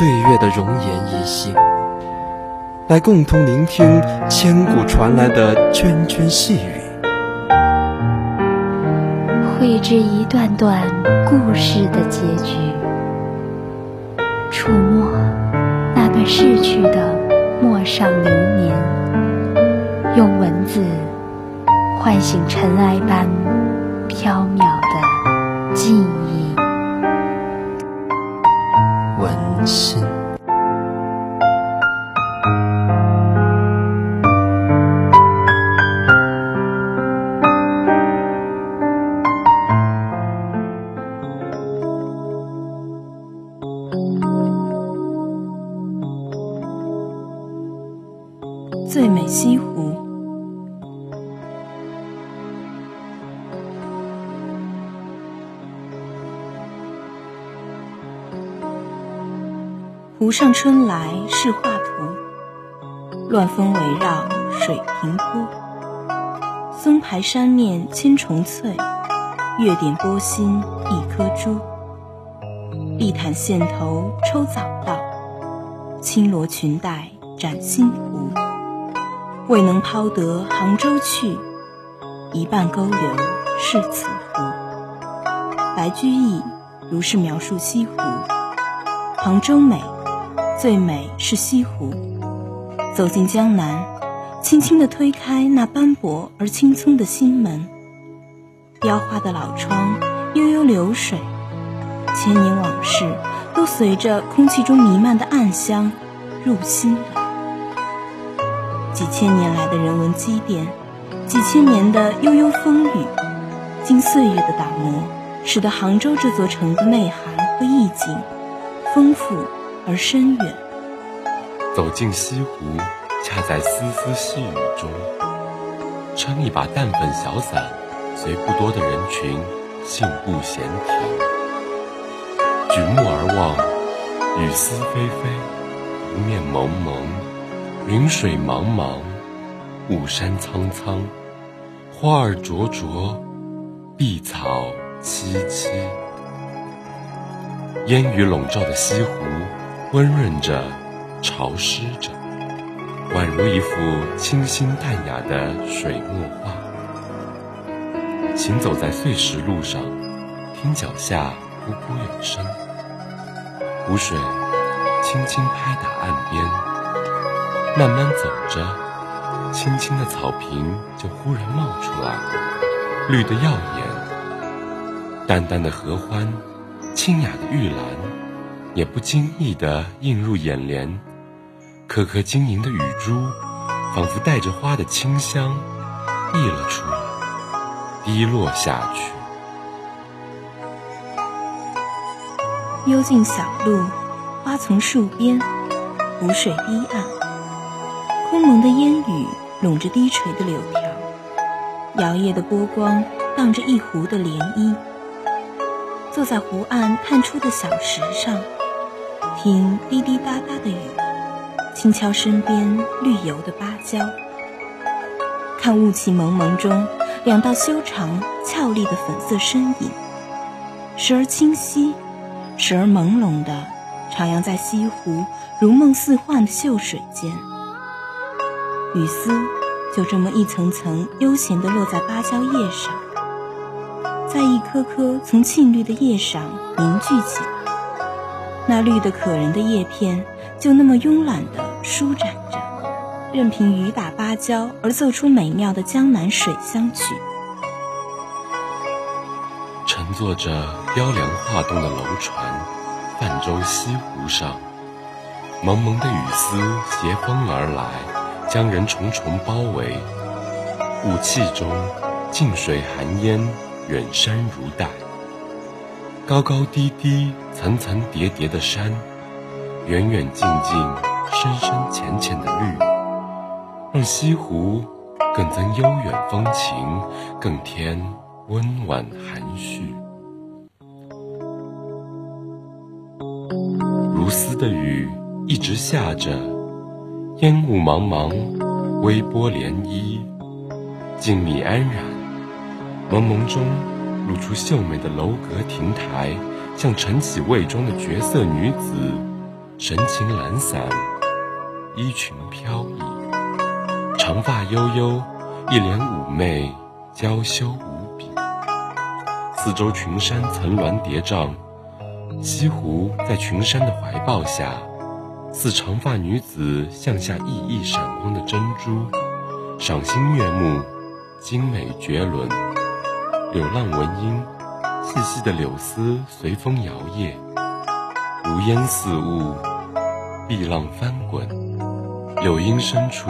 岁月的容颜依稀，来共同聆听千古传来的涓涓细语，绘制一段段故事的结局，触摸那段逝去的陌上流年，用文字唤醒尘埃般飘渺的记忆。温馨。最美西湖。湖上春来是画图，乱峰围绕水平波。松排山面千重翠，月点波心一颗珠。碧潭线头抽早稻，轻罗裙带展新湖。未能抛得杭州去，一半勾留是此湖。白居易如是描述西湖：杭州美，最美是西湖。走进江南，轻轻地推开那斑驳而青葱的心门，雕花的老窗悠悠流水，千年往事都随着空气中弥漫的暗香入心了。几千年来的人文积淀，几千年的悠悠风雨，经岁月的打磨，使得杭州这座城的内涵和意境丰富而深远。走进西湖，恰在丝丝细雨中，撑一把淡粉小伞，随不多的人群信步闲庭。举目而望，雨丝霏霏，湖面蒙蒙。云水茫茫，雾山苍苍，花儿灼灼，碧草萋萋。烟雨笼罩的西湖，温润着，潮湿着，宛如一幅清新淡雅的水墨画。行走在碎石路上，听脚下噗噗有声，湖水轻轻拍打岸边。慢慢走着，青青的草坪就忽然冒出来，绿得耀眼。淡淡的合欢，清雅的玉兰，也不经意地映入眼帘。颗颗晶莹的雨珠，仿佛带着花的清香，溢了出来，滴落下去。幽静小路，花丛树边，湖水堤岸。空蒙的烟雨笼着低垂的柳条，摇曳的波光荡着一湖的涟漪。坐在湖岸探出的小石上，听滴滴答答的雨，轻敲身边绿油的芭蕉。看雾气蒙蒙中两道修长俏丽的粉色身影，时而清晰，时而朦胧的徜徉在西湖如梦似幻的秀水间。雨丝就这么一层层悠闲地落在芭蕉叶上，在一颗颗从沁绿的叶上凝聚起来。那绿得可人的叶片就那么慵懒地舒展着，任凭雨打芭蕉而奏出美妙的江南水乡曲。乘坐着雕梁画栋的楼船，泛舟西湖上，蒙蒙的雨丝携风而来。将人重重包围，雾气中，近水寒烟，远山如黛。高高低低、层层叠叠的山，远远近近、深深浅浅的绿，让西湖更增悠远风情，更添温婉含蓄。如丝的雨一直下着，烟雾茫茫，微波涟漪，静谧安然。蒙蒙中露出秀美的楼阁亭台，像晨起未妆的绝色女子，神情懒散，衣裙飘逸，长发悠悠，一脸妩媚，娇羞无比。四周群山层峦叠嶂。西湖在群山的怀抱下，似长发女子向下熠熠闪光的珍珠，赏心悦目，精美绝伦。柳浪闻莺，细细的柳丝随风摇曳，如烟似雾，碧浪翻滚。柳荫深处，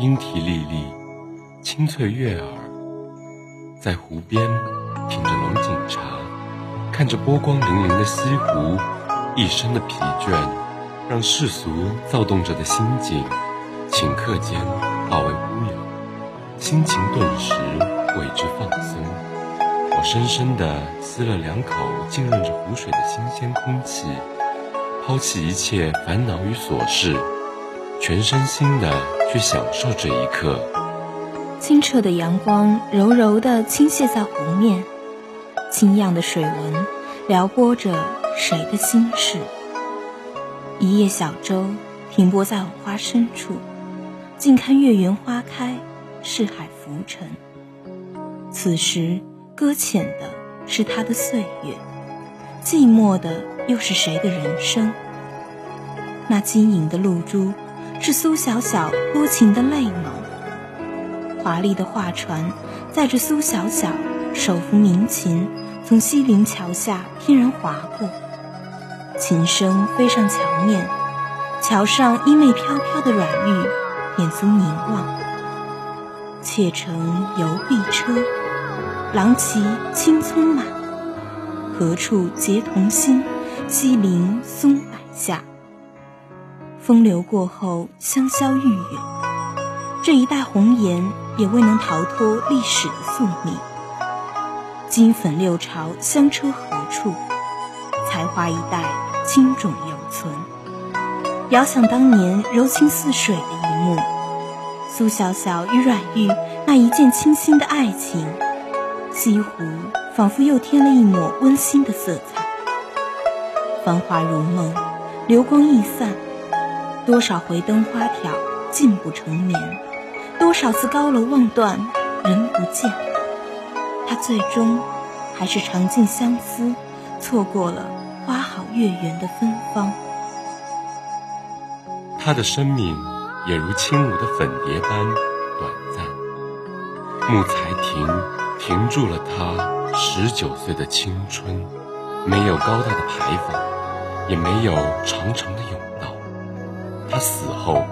莺啼沥沥，清脆悦耳。在湖边品着龙井茶。看着波光粼粼的西湖，一身的疲倦，让世俗躁动着的心境，顷刻间化为乌有，心情顿时为之放松。我深深地吸了两口浸润着湖水的新鲜空气，抛弃一切烦恼与琐事，全身心地去享受这一刻。清澈的阳光柔柔地倾泻在湖面。清漾的水纹，撩拨着谁的心事？一叶小舟停泊在藕花深处，静看月圆花开，四海浮沉。此时搁浅的是他的岁月，寂寞的又是谁的人生？那晶莹的露珠，是苏小小多情的泪眸。华丽的画船载着苏小小。手扶民琴，从西泠桥下翩然划过，琴声飞上桥面，桥上衣袂飘飘的软玉，眼足凝望。妾乘游碧车，郎骑青葱马，何处结同心？西陵松柏下，风流过后，香消玉殒。这一代红颜，也未能逃脱历史的宿命。金粉六朝，香车何处？才华一代，青冢犹存。遥想当年柔情似水的一幕，苏小小与阮玉那一见倾心的爱情，西湖仿佛又添了一抹温馨的色彩。繁华如梦，流光易散，多少回灯花挑，尽不成眠；多少次高楼望断，人不见。他最终还是尝尽相思，错过了花好月圆的芬芳。他的生命也如轻舞的粉蝶般短暂。木材亭停住了他十九岁的青春，没有高大的牌坊，也没有长长的甬道。他死后，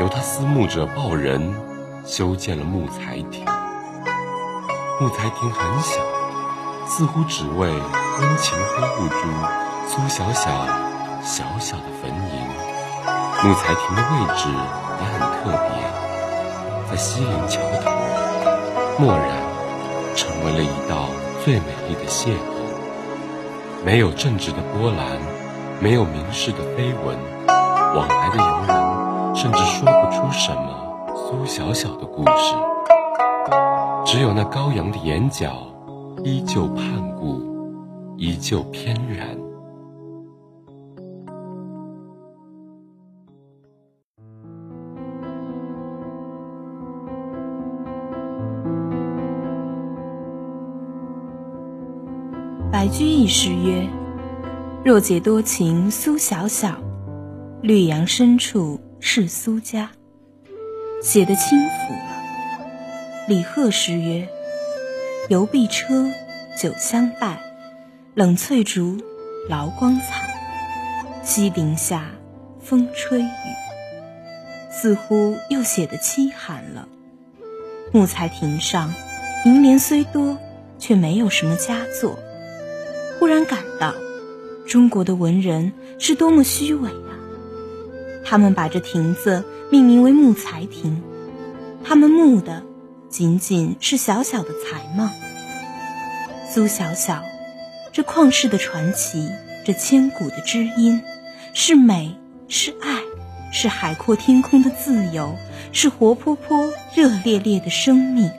由他思慕者报人修建了木材亭。木材亭很小，似乎只为温情呵护住苏小小小小的坟茔。木材亭的位置也很特别，在西泠桥头，蓦然成为了一道最美丽的邂逅。没有政治的波澜，没有名士的碑文，往来的游人甚至说不出什么苏小小的故事。只有那高扬的眼角，依旧盼顾，依旧翩然。白居易诗曰：“若解多情苏小小，绿杨深处是苏家。”写得轻浮了。李贺诗曰：“游碧车，酒香带，冷翠竹，劳光彩。西林下，风吹雨。”似乎又写得凄寒了。木材亭上，楹联虽多，却没有什么佳作。忽然感到，中国的文人是多么虚伪啊！他们把这亭子命名为木材亭，他们木的仅仅是小小的才貌？苏小小，这旷世的传奇，这千古的知音，是美，是爱，是海阔天空的自由，是活泼泼、热烈烈的生命。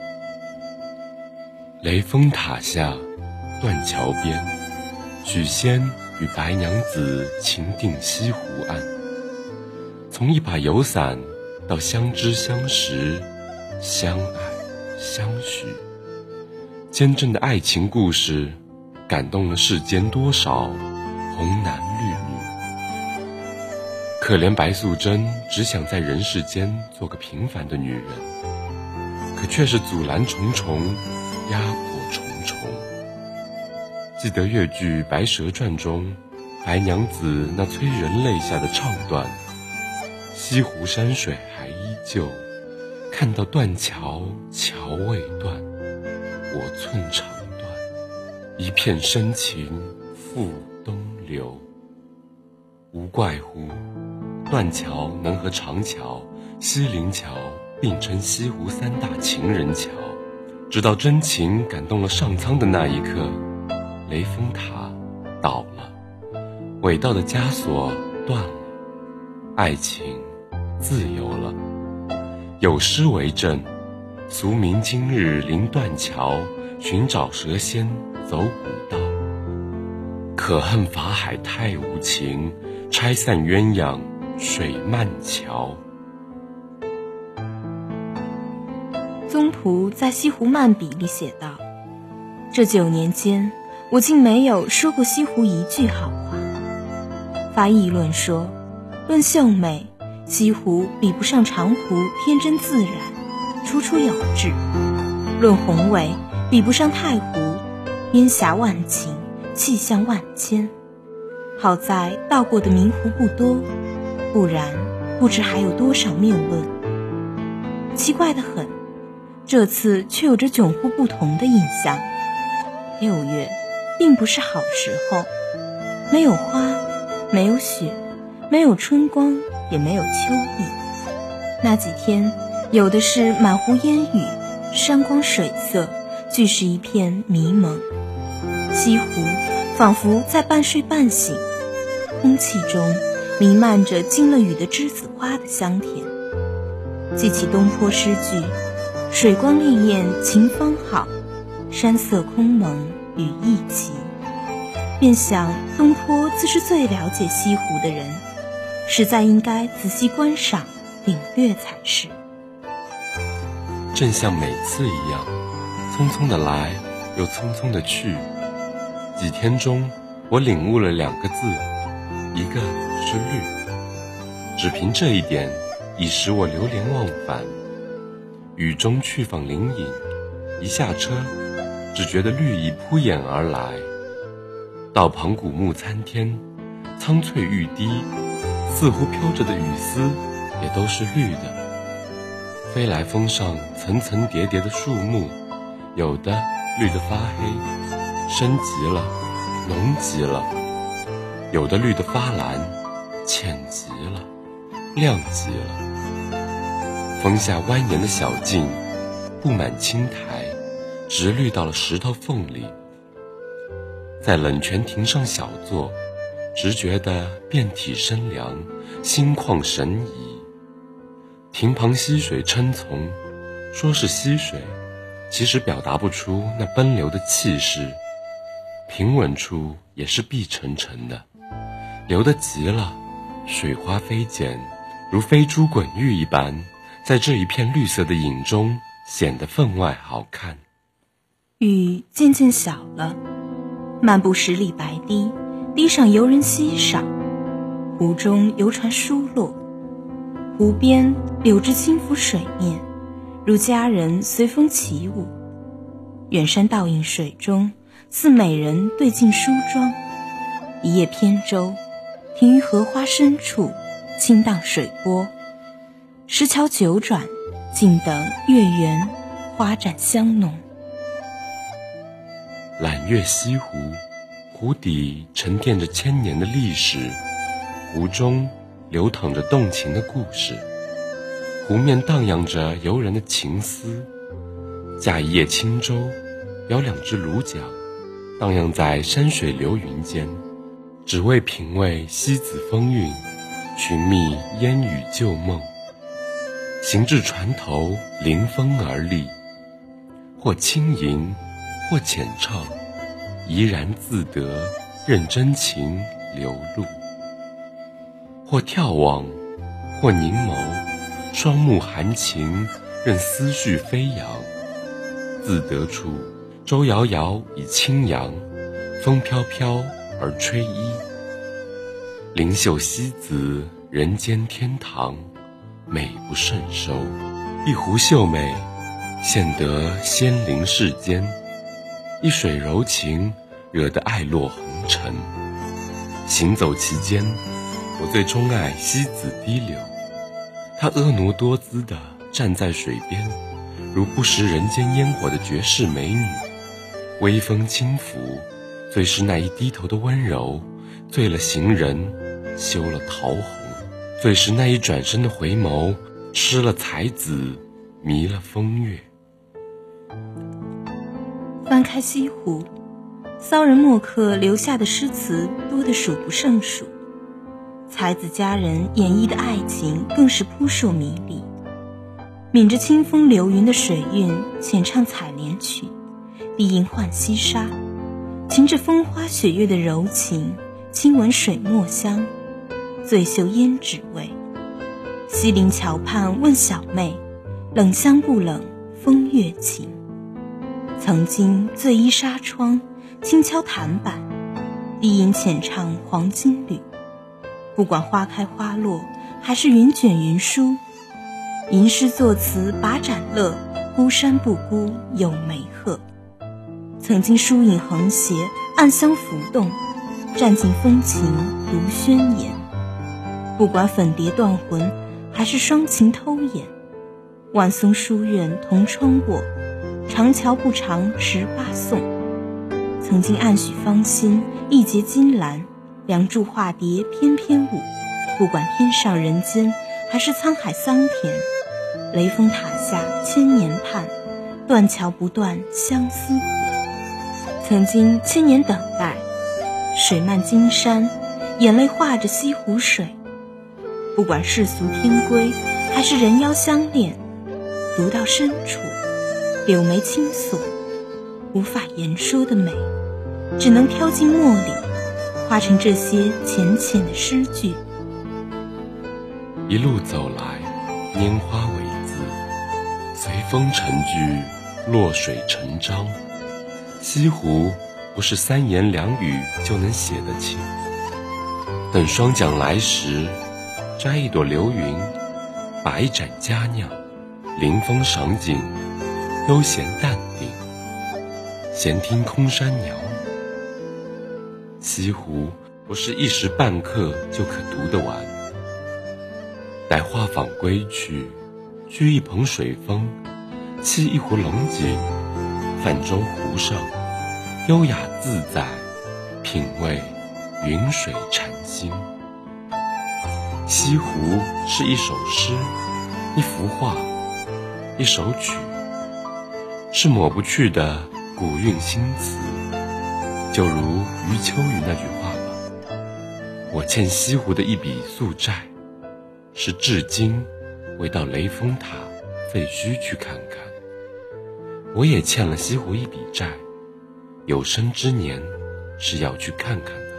雷峰塔下，断桥边，许仙与白娘子情定西湖岸。从一把油伞到相知相识、相爱相许。坚贞的爱情故事，感动了世间多少红男绿女。可怜白素贞只想在人世间做个平凡的女人，可却是阻拦重重，压迫。记得越剧《白蛇传》中，白娘子那催人泪下的唱段：“西湖山水还依旧，看到断桥桥未断。”我寸肠断，一片深情付东流。无怪乎断桥能和长桥、西泠桥并称西湖三大情人桥。直到真情感动了上苍的那一刻，雷峰塔倒了，伟大的枷锁断了，爱情自由了。有诗为证。俗民今日临断桥，寻找蛇仙走古道。可恨法海太无情，拆散鸳鸯水漫桥。宗璞在《西湖漫笔》里写道：“这九年间，我竟没有说过西湖一句好话。发议论说，论秀美，西湖比不上长湖天真自然。”楚楚有致，论宏伟，比不上太湖，烟霞万顷，气象万千。好在到过的名湖不多，不然不知还有多少谬论。奇怪的很，这次却有着迥乎不同的印象。六月，并不是好时候，没有花，没有雪，没有春光，也没有秋意。那几天。有的是满湖烟雨，山光水色，俱是一片迷蒙。西湖仿佛在半睡半醒，空气中弥漫着经了雨的栀子花的香甜。记起东坡诗句：“水光潋滟晴方好，山色空蒙雨亦奇。”便想东坡自是最了解西湖的人，实在应该仔细观赏、领略才是。正像每次一样，匆匆的来，又匆匆的去。几天中，我领悟了两个字，一个是绿。只凭这一点，已使我流连忘返。雨中去访灵隐，一下车，只觉得绿意扑眼而来。到庞古木参天，苍翠欲滴，似乎飘着的雨丝，也都是绿的。飞来峰上层层叠叠的树木，有的绿得发黑，深极了，浓极了；有的绿得发蓝，浅极了，亮极了。峰下蜿蜒的小径，布满青苔，直绿到了石头缝里。在冷泉亭上小坐，直觉得遍体生凉，心旷神怡。亭旁溪水称从，说是溪水，其实表达不出那奔流的气势。平稳处也是碧沉沉的，流得急了，水花飞溅，如飞珠滚玉一般，在这一片绿色的影中显得分外好看。雨渐渐小了，漫步十里白堤，堤上游人稀少，湖中游船疏落。湖边柳枝轻拂水面，如佳人随风起舞。远山倒映水中，似美人对镜梳妆。一叶扁舟，停于荷花深处，轻荡水波。石桥九转，静等月圆，花绽香浓。揽月西湖，湖底沉淀着千年的历史，湖中。流淌着动情的故事，湖面荡漾着游人的情思。驾一叶轻舟，摇两只橹桨，荡漾在山水流云间，只为品味西子风韵，寻觅烟雨旧梦。行至船头，临风而立，或轻吟，或浅唱，怡然自得，任真情流露。或眺望，或凝眸，双目含情，任思绪飞扬。自得处，舟摇摇以轻扬，风飘飘而吹衣。灵秀西子，人间天堂，美不胜收。一湖秀美，现得仙灵世间；一水柔情，惹得爱落红尘。行走其间。我最钟爱西子低流，她婀娜多姿地站在水边，如不食人间烟火的绝世美女。微风轻拂，最是那一低头的温柔，醉了行人，羞了桃红；最是那一转身的回眸，失了才子，迷了风月。翻开西湖，骚人墨客留下的诗词多得数不胜数。才子佳人演绎的爱情更是扑朔迷离，抿着清风流云的水韵，浅唱采莲曲，低吟浣溪沙，擎着风花雪月的柔情，轻闻水墨香，醉嗅胭脂味。西泠桥畔问小妹，冷香不冷，风月情。曾经醉依纱窗，轻敲檀板，低吟浅唱黄金缕。不管花开花落，还是云卷云舒，吟诗作词把盏乐，孤山不孤有梅鹤。曾经疏影横斜，暗香浮动，占尽风情如宣言。不管粉蝶断魂，还是双情偷眼，万松书院同窗过，长桥不长十八送。曾经暗许芳心，一结金兰。梁祝化蝶翩翩舞，不管天上人间，还是沧海桑田，雷峰塔下千年盼，断桥不断相思苦。曾经千年等待，水漫金山，眼泪化着西湖水。不管世俗天规，还是人妖相恋，读到深处，柳眉轻锁，无法言说的美，只能飘进墨里。化成这些浅浅的诗句。一路走来，拈花为姿，随风成句，落水成章。西湖不是三言两语就能写得清。等霜降来时，摘一朵流云，把一盏佳酿，临风赏景，悠闲淡定，闲听空山鸟语。西湖不是一时半刻就可读得完。待画舫归去，掬一捧水风，沏一壶龙井，泛舟湖上，优雅自在，品味云水禅心。西湖是一首诗，一幅画，一首曲，是抹不去的古韵新词。就如余秋雨那句话吧，我欠西湖的一笔宿债，是至今未到雷峰塔废墟去看看。我也欠了西湖一笔债，有生之年是要去看看的。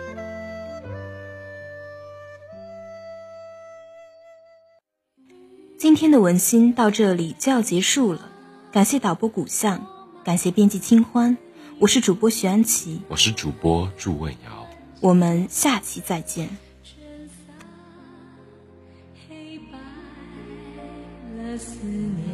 今天的文心到这里就要结束了，感谢导播古巷，感谢编辑清欢。我是主播徐安琪，我是主播祝问瑶。我们下期再见。黑白了，思念。